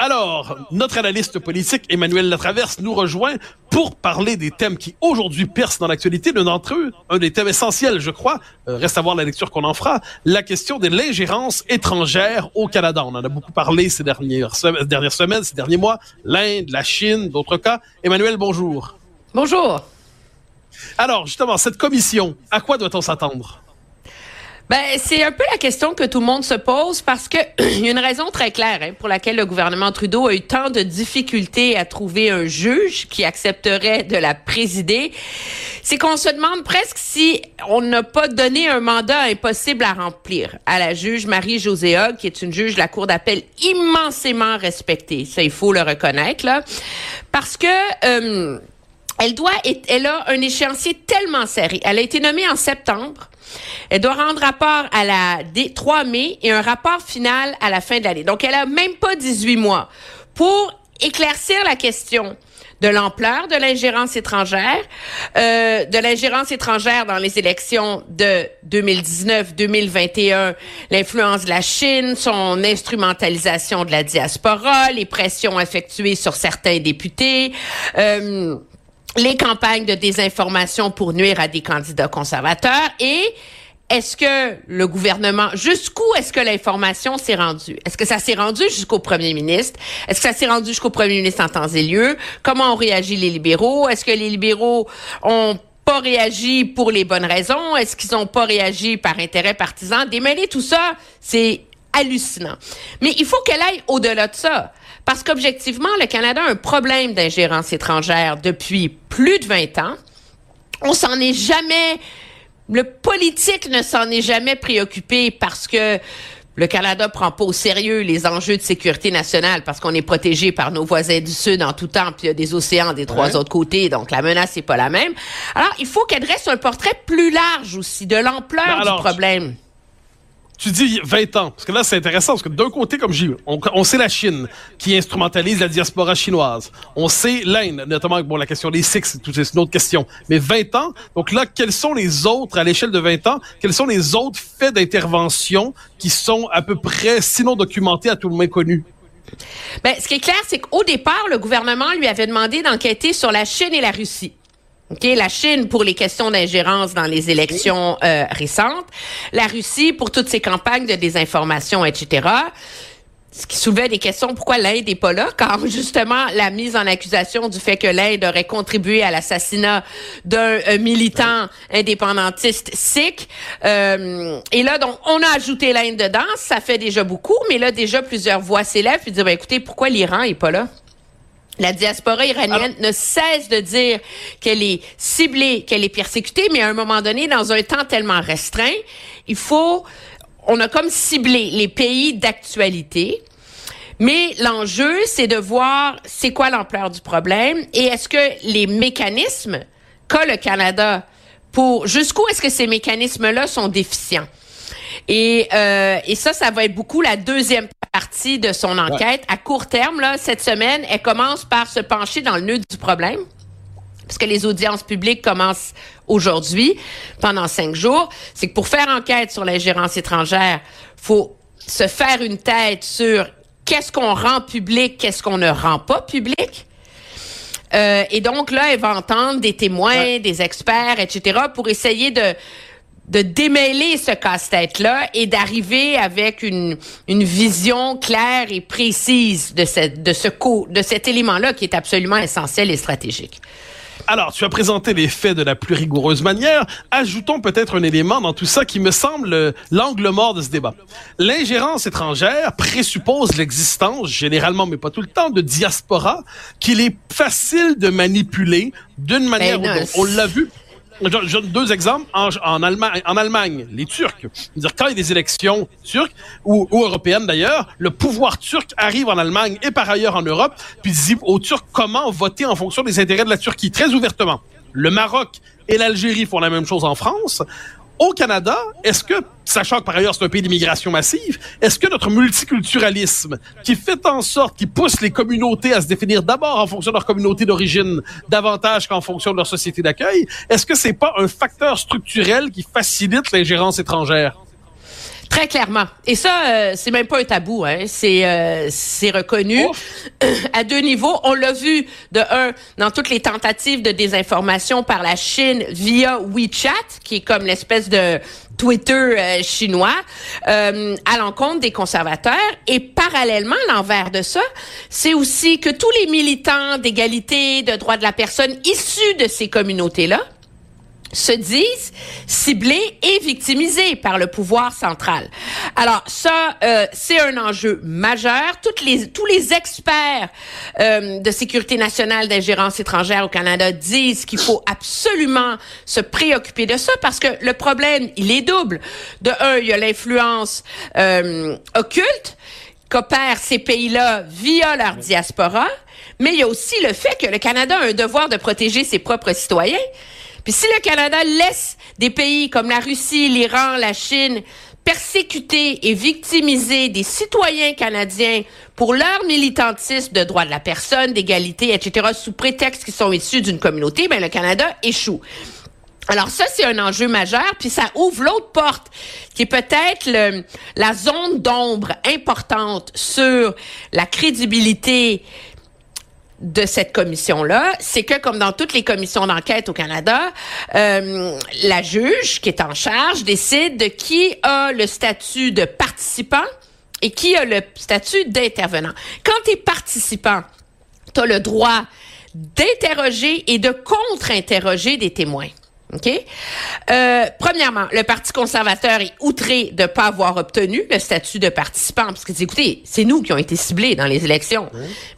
Alors, notre analyste politique Emmanuel Latraverse nous rejoint pour parler des thèmes qui aujourd'hui percent dans l'actualité. L'un d'entre eux, un des thèmes essentiels, je crois, euh, reste à voir la lecture qu'on en fera, la question de l'ingérence étrangère au Canada. On en a beaucoup parlé ces dernières, dernières semaines, ces derniers mois. L'Inde, la Chine, d'autres cas. Emmanuel, bonjour. Bonjour. Alors, justement, cette commission, à quoi doit-on s'attendre? Ben, c'est un peu la question que tout le monde se pose parce que il y a une raison très claire hein, pour laquelle le gouvernement Trudeau a eu tant de difficultés à trouver un juge qui accepterait de la présider. C'est qu'on se demande presque si on n'a pas donné un mandat impossible à remplir à la juge Marie-Josée qui est une juge de la Cour d'appel immensément respectée. Ça, il faut le reconnaître, là. Parce que... Euh, elle doit, elle a un échéancier tellement serré. Elle a été nommée en septembre. Elle doit rendre rapport à la 3 mai et un rapport final à la fin de l'année. Donc, elle a même pas 18 mois pour éclaircir la question de l'ampleur de l'ingérence étrangère, euh, de l'ingérence étrangère dans les élections de 2019-2021, l'influence de la Chine, son instrumentalisation de la diaspora, les pressions effectuées sur certains députés. Euh, les campagnes de désinformation pour nuire à des candidats conservateurs et est-ce que le gouvernement, jusqu'où est-ce que l'information s'est rendue? Est-ce que ça s'est rendu jusqu'au premier ministre? Est-ce que ça s'est rendu jusqu'au premier ministre en temps et lieu? Comment ont réagi les libéraux? Est-ce que les libéraux ont pas réagi pour les bonnes raisons? Est-ce qu'ils ont pas réagi par intérêt partisan? Démêler tout ça, c'est hallucinant. Mais il faut qu'elle aille au-delà de ça. Parce qu'objectivement, le Canada a un problème d'ingérence étrangère depuis plus de 20 ans. On s'en est jamais, le politique ne s'en est jamais préoccupé parce que le Canada prend pas au sérieux les enjeux de sécurité nationale parce qu'on est protégé par nos voisins du Sud en tout temps, puis il y a des océans des trois autres côtés, donc la menace n'est pas la même. Alors, il faut qu'elle dresse un portrait plus large aussi de l'ampleur ben du problème tu dis 20 ans, parce que là, c'est intéressant, parce que d'un côté, comme j'ai on, on sait la Chine qui instrumentalise la diaspora chinoise. On sait l'Inde, notamment bon, la question des Sikhs, c'est une autre question. Mais 20 ans, donc là, quels sont les autres, à l'échelle de 20 ans, quels sont les autres faits d'intervention qui sont à peu près, sinon documentés, à tout le moins connus? Ben, ce qui est clair, c'est qu'au départ, le gouvernement lui avait demandé d'enquêter sur la Chine et la Russie. Okay, la Chine pour les questions d'ingérence dans les élections euh, récentes, la Russie pour toutes ses campagnes de désinformation, etc. Ce qui soulevait des questions, pourquoi l'Inde n'est pas là, quand justement la mise en accusation du fait que l'Inde aurait contribué à l'assassinat d'un euh, militant indépendantiste sikh. Euh, et là, donc, on a ajouté l'Inde dedans, ça fait déjà beaucoup, mais là, déjà, plusieurs voix s'élèvent et disent, ben, écoutez, pourquoi l'Iran n'est pas là? La diaspora iranienne ne cesse de dire qu'elle est ciblée, qu'elle est persécutée, mais à un moment donné, dans un temps tellement restreint, il faut, on a comme ciblé les pays d'actualité. Mais l'enjeu, c'est de voir c'est quoi l'ampleur du problème et est-ce que les mécanismes qu'a le Canada pour jusqu'où est-ce que ces mécanismes-là sont déficients? Et, euh, et ça, ça va être beaucoup la deuxième partie de son enquête. À court terme, là, cette semaine, elle commence par se pencher dans le nœud du problème parce que les audiences publiques commencent aujourd'hui pendant cinq jours, c'est que pour faire enquête sur l'ingérence étrangère, faut se faire une tête sur qu'est-ce qu'on rend public, qu'est-ce qu'on ne rend pas public. Euh, et donc là, elle va entendre des témoins, des experts, etc., pour essayer de de démêler ce casse-tête-là et d'arriver avec une, une vision claire et précise de, cette, de, ce co, de cet élément-là qui est absolument essentiel et stratégique. Alors, tu as présenté les faits de la plus rigoureuse manière. Ajoutons peut-être un élément dans tout ça qui me semble l'angle mort de ce débat. L'ingérence étrangère présuppose l'existence, généralement, mais pas tout le temps, de diaspora qu'il est facile de manipuler d'une manière ben ou d'autre. On l'a vu je, donne deux exemples. En, Allemagne, les Turcs, dire quand il y a des élections turques ou, ou européennes d'ailleurs, le pouvoir turc arrive en Allemagne et par ailleurs en Europe, puis dit aux Turcs comment voter en fonction des intérêts de la Turquie, très ouvertement. Le Maroc et l'Algérie font la même chose en France. Au Canada, est-ce que, sachant que par ailleurs c'est un pays d'immigration massive, est-ce que notre multiculturalisme, qui fait en sorte, qui pousse les communautés à se définir d'abord en fonction de leur communauté d'origine davantage qu'en fonction de leur société d'accueil, est-ce que c'est pas un facteur structurel qui facilite l'ingérence étrangère? Très clairement. Et ça, euh, c'est même pas un tabou. Hein. C'est euh, c'est reconnu à deux niveaux. On l'a vu de un dans toutes les tentatives de désinformation par la Chine via WeChat, qui est comme l'espèce de Twitter euh, chinois euh, à l'encontre des conservateurs. Et parallèlement, l'envers de ça, c'est aussi que tous les militants d'égalité, de droits de la personne issus de ces communautés-là, se disent ciblés et victimisés par le pouvoir central. Alors ça, euh, c'est un enjeu majeur. Toutes les, tous les experts euh, de sécurité nationale d'ingérence étrangère au Canada disent qu'il faut absolument se préoccuper de ça parce que le problème, il est double. De un, il y a l'influence euh, occulte qu'opèrent ces pays-là via leur diaspora, mais il y a aussi le fait que le Canada a un devoir de protéger ses propres citoyens. Puis si le Canada laisse des pays comme la Russie, l'Iran, la Chine persécuter et victimiser des citoyens canadiens pour leur militantisme de droits de la personne, d'égalité, etc., sous prétexte qu'ils sont issus d'une communauté, ben le Canada échoue. Alors ça, c'est un enjeu majeur, puis ça ouvre l'autre porte, qui est peut-être la zone d'ombre importante sur la crédibilité de cette commission-là, c'est que comme dans toutes les commissions d'enquête au Canada, euh, la juge qui est en charge décide de qui a le statut de participant et qui a le statut d'intervenant. Quand tu es participant, tu as le droit d'interroger et de contre-interroger des témoins. OK? Euh, premièrement, le Parti conservateur est outré de ne pas avoir obtenu le statut de participant. Parce que, écoutez, c'est nous qui avons été ciblés dans les élections.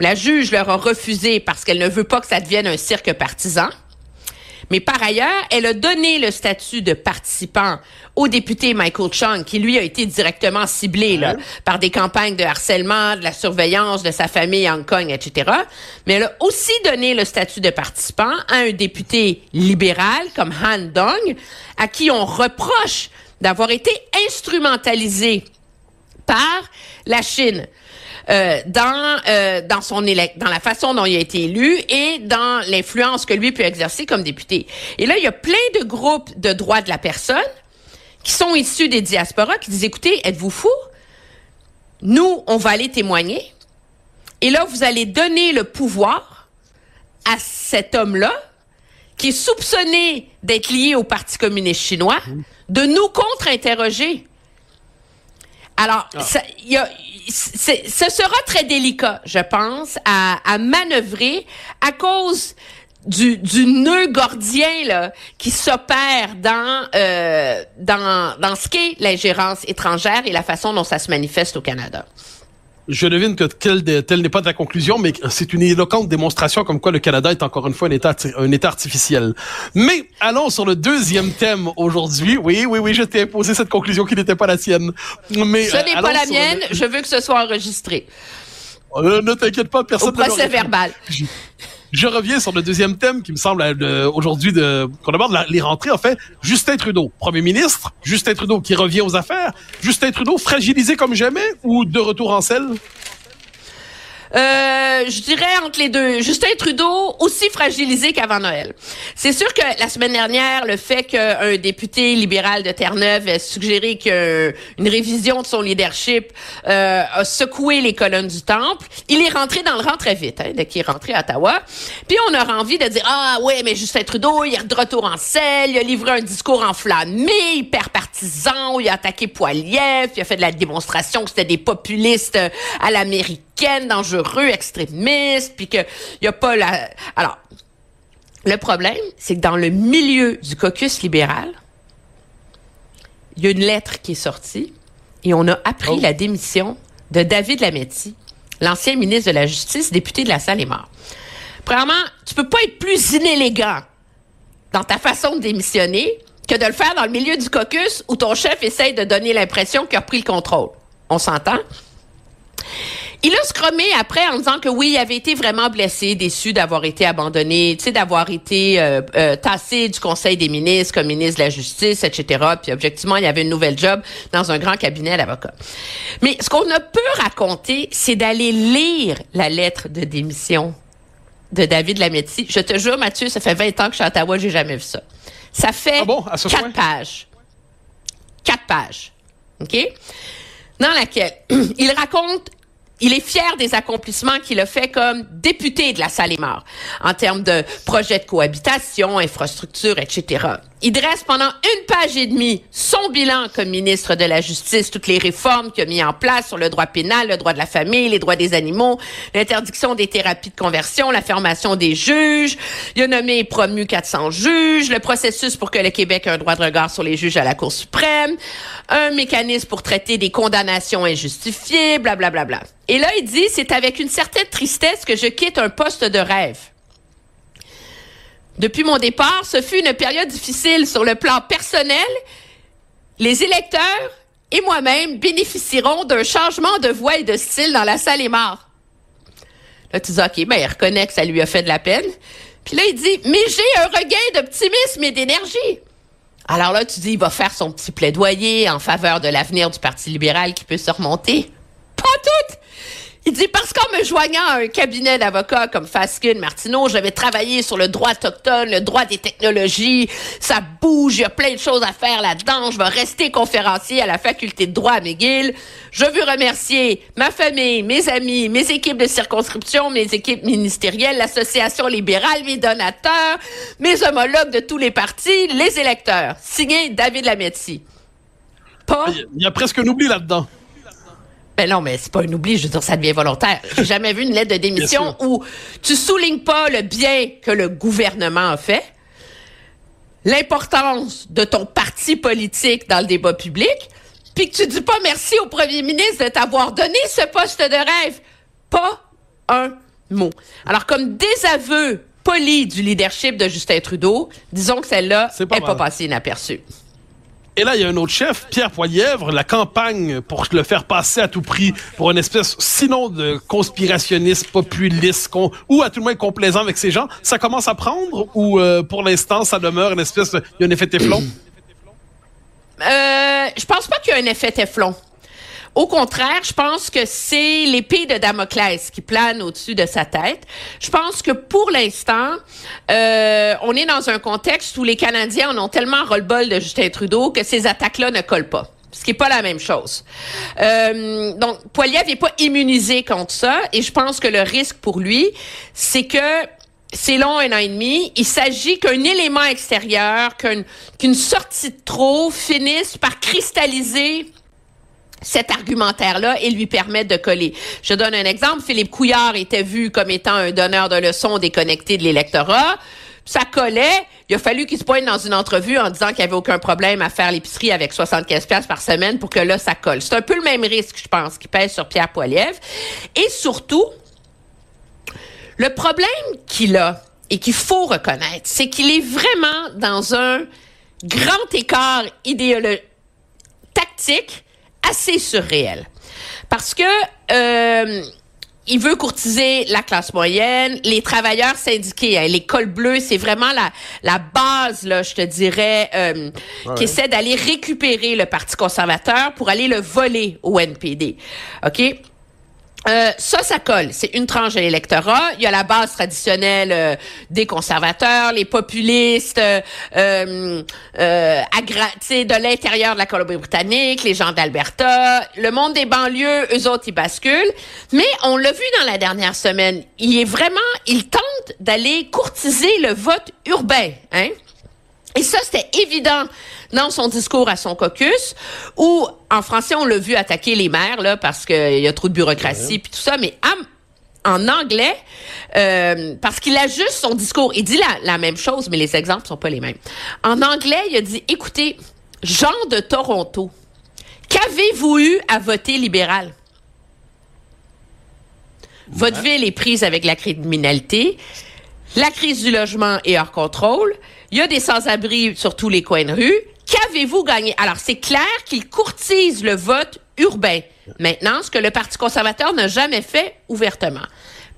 La juge leur a refusé parce qu'elle ne veut pas que ça devienne un cirque partisan. Mais par ailleurs, elle a donné le statut de participant au député Michael Chung, qui lui a été directement ciblé là, par des campagnes de harcèlement, de la surveillance de sa famille à Hong Kong, etc. Mais elle a aussi donné le statut de participant à un député libéral comme Han Dong, à qui on reproche d'avoir été instrumentalisé par la Chine. Euh, dans euh, dans son dans la façon dont il a été élu et dans l'influence que lui peut exercer comme député. Et là, il y a plein de groupes de droits de la personne qui sont issus des diasporas qui disent écoutez, êtes-vous fous? Nous, on va aller témoigner. Et là, vous allez donner le pouvoir à cet homme-là qui est soupçonné d'être lié au Parti communiste chinois, de nous contre-interroger. Alors, ah. il y a, ce sera très délicat, je pense, à, à manœuvrer à cause du, du nœud gordien là, qui s'opère dans, euh, dans, dans ce qu'est l'ingérence étrangère et la façon dont ça se manifeste au Canada. Je devine que telle, n'est pas ta conclusion, mais c'est une éloquente démonstration comme quoi le Canada est encore une fois un État, un état artificiel. Mais allons sur le deuxième thème aujourd'hui. Oui, oui, oui, je t'ai imposé cette conclusion qui n'était pas la sienne. Mais, ce n'est pas la mienne, je veux que ce soit enregistré. Euh, ne t'inquiète pas, personne Au procès verbal. Je reviens sur le deuxième thème qui me semble euh, aujourd'hui de qu'on aborde les rentrées. En fait, Justin Trudeau, premier ministre, Justin Trudeau qui revient aux affaires, Justin Trudeau fragilisé comme jamais ou de retour en selle? Euh, je dirais entre les deux. Justin Trudeau, aussi fragilisé qu'avant Noël. C'est sûr que la semaine dernière, le fait qu'un député libéral de Terre-Neuve ait suggéré qu'une révision de son leadership euh, a secoué les colonnes du temple, il est rentré dans le rang très vite, hein, dès qu'il est rentré à Ottawa. Puis on aura envie de dire, ah ouais, mais Justin Trudeau, il est de retour en selle, il a livré un discours enflammé, hyper partisan, il a attaqué Poiliev, il a fait de la démonstration que c'était des populistes à l'américaine dangereux, extrémiste, puis qu'il n'y a pas la... Alors, le problème, c'est que dans le milieu du caucus libéral, il y a une lettre qui est sortie et on a appris oh. la démission de David Lametti, l'ancien ministre de la Justice, député de la Salle et mort. Premièrement, tu peux pas être plus inélégant dans ta façon de démissionner que de le faire dans le milieu du caucus où ton chef essaye de donner l'impression qu'il a pris le contrôle. On s'entend? Il a scrommé après en disant que oui, il avait été vraiment blessé, déçu d'avoir été abandonné, tu sais, d'avoir été euh, euh, tassé du Conseil des ministres comme ministre de la Justice, etc. Puis objectivement, il y avait une nouvelle job dans un grand cabinet d'avocats. Mais ce qu'on a peu raconté, c'est d'aller lire la lettre de démission de David Lametti. Je te jure, Mathieu, ça fait 20 ans que je suis à Ottawa, j'ai jamais vu ça. Ça fait Ah bon, quatre point? pages. Quatre pages. OK? Dans laquelle il raconte il est fier des accomplissements qu'il a fait comme député de la Salle-et-Marne en termes de projets de cohabitation, infrastructure, etc. Il dresse pendant une page et demie son bilan comme ministre de la Justice, toutes les réformes qu'il a mis en place sur le droit pénal, le droit de la famille, les droits des animaux, l'interdiction des thérapies de conversion, la formation des juges. Il a nommé et promu 400 juges, le processus pour que le Québec ait un droit de regard sur les juges à la Cour suprême, un mécanisme pour traiter des condamnations injustifiées, blablabla. Bla, bla, bla. Et là, il dit, c'est avec une certaine tristesse que je quitte un poste de rêve. Depuis mon départ, ce fut une période difficile sur le plan personnel. Les électeurs et moi-même bénéficieront d'un changement de voix et de style dans la salle et marre. Là, tu dis, OK, ben, il reconnaît que ça lui a fait de la peine. Puis là, il dit, mais j'ai un regain d'optimisme et d'énergie. Alors là, tu dis, il va faire son petit plaidoyer en faveur de l'avenir du Parti libéral qui peut se remonter. Pas tout! Il dit parce qu'en me joignant à un cabinet d'avocats comme Faskin, Martineau, j'avais travaillé sur le droit autochtone, le droit des technologies. Ça bouge, il y a plein de choses à faire là-dedans. Je vais rester conférencier à la faculté de droit à McGill. Je veux remercier ma famille, mes amis, mes équipes de circonscription, mes équipes ministérielles, l'association libérale, mes donateurs, mes homologues de tous les partis, les électeurs. Signé David Lametti. Pas. Il y a presque un oubli là-dedans. Ben non, mais c'est pas un oubli, je veux dire, ça devient volontaire. J'ai jamais vu une lettre de démission où tu soulignes pas le bien que le gouvernement a fait, l'importance de ton parti politique dans le débat public, puis que tu dis pas merci au premier ministre de t'avoir donné ce poste de rêve. Pas un mot. Alors, comme désaveu poli du leadership de Justin Trudeau, disons que celle-là n'est pas pas passée inaperçue. Et là, il y a un autre chef, Pierre Poilièvre, la campagne pour le faire passer à tout prix pour une espèce, sinon de conspirationniste, populiste, ou à tout le moins complaisant avec ces gens. Ça commence à prendre ou euh, pour l'instant, ça demeure une espèce. Il y a un effet téflon? Euh, je pense pas qu'il y a un effet Teflon. Au contraire, je pense que c'est l'épée de Damoclès qui plane au-dessus de sa tête. Je pense que pour l'instant, euh, on est dans un contexte où les Canadiens en ont tellement ras-le-bol de Justin Trudeau que ces attaques-là ne collent pas. Ce qui est pas la même chose. Euh, donc, Poiliev n'est pas immunisé contre ça, et je pense que le risque pour lui, c'est que c'est long, un an et demi. Il s'agit qu'un élément extérieur, qu'une sortie de trop finisse par cristalliser cet argumentaire-là et lui permettre de coller. Je donne un exemple. Philippe Couillard était vu comme étant un donneur de leçons déconnecté de l'électorat. Ça collait. Il a fallu qu'il se pointe dans une entrevue en disant qu'il n'y avait aucun problème à faire l'épicerie avec 75 pièces par semaine pour que là, ça colle. C'est un peu le même risque, je pense, qui pèse sur Pierre Poilievre. Et surtout, le problème qu'il a et qu'il faut reconnaître, c'est qu'il est vraiment dans un grand écart idéologique, tactique assez surréel. Parce que euh, il veut courtiser la classe moyenne, les travailleurs syndiqués, hein, les cols bleus, c'est vraiment la, la base, là, je te dirais, euh, qui essaie d'aller récupérer le Parti conservateur pour aller le voler au NPD. OK? Euh, ça, ça colle. C'est une tranche de l'électorat. Il y a la base traditionnelle euh, des conservateurs, les populistes, euh, euh, euh, de l'intérieur de la Colombie-Britannique, les gens d'Alberta, le monde des banlieues, eux autres, ils basculent. Mais on l'a vu dans la dernière semaine. Il est vraiment, il tente d'aller courtiser le vote urbain, hein? Et ça, c'était évident dans son discours à son caucus, où, en français, on l'a vu attaquer les maires, là, parce qu'il y a trop de bureaucratie, puis tout ça, mais en, en anglais, euh, parce qu'il ajuste son discours. Il dit la, la même chose, mais les exemples sont pas les mêmes. En anglais, il a dit, écoutez, Jean de Toronto, qu'avez-vous eu à voter libéral? Votre ville est prise avec la criminalité. La crise du logement est hors contrôle. Il y a des sans-abri sur tous les coins de rue. Qu'avez-vous gagné? Alors, c'est clair qu'il courtise le vote urbain. Maintenant, ce que le Parti conservateur n'a jamais fait ouvertement.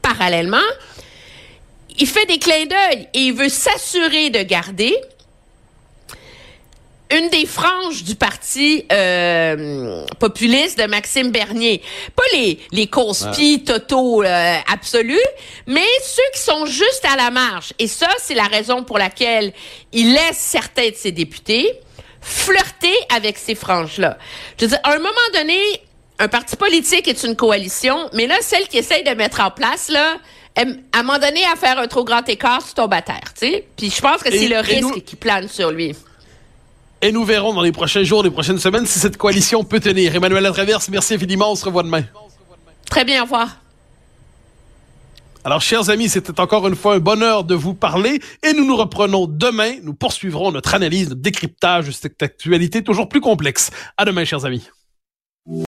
Parallèlement, il fait des clins d'œil et il veut s'assurer de garder une des franges du parti euh, populiste de Maxime Bernier. Pas les, les conspis totaux euh, absolus, mais ceux qui sont juste à la marge. Et ça, c'est la raison pour laquelle il laisse certains de ses députés flirter avec ces franges-là. Je veux dire, à un moment donné, un parti politique est une coalition, mais là, celle qui essaye de mettre en place, là, à un moment donné, à faire un trop grand écart, tu tombes à terre, tu sais. Puis je pense que c'est le risque qui plane sur lui. Et nous verrons dans les prochains jours, les prochaines semaines, si cette coalition peut tenir. Emmanuel Latraverse, merci infiniment. On se revoit demain. Très bien, au revoir. Alors, chers amis, c'était encore une fois un bonheur de vous parler et nous nous reprenons demain. Nous poursuivrons notre analyse, notre décryptage de cette actualité toujours plus complexe. À demain, chers amis.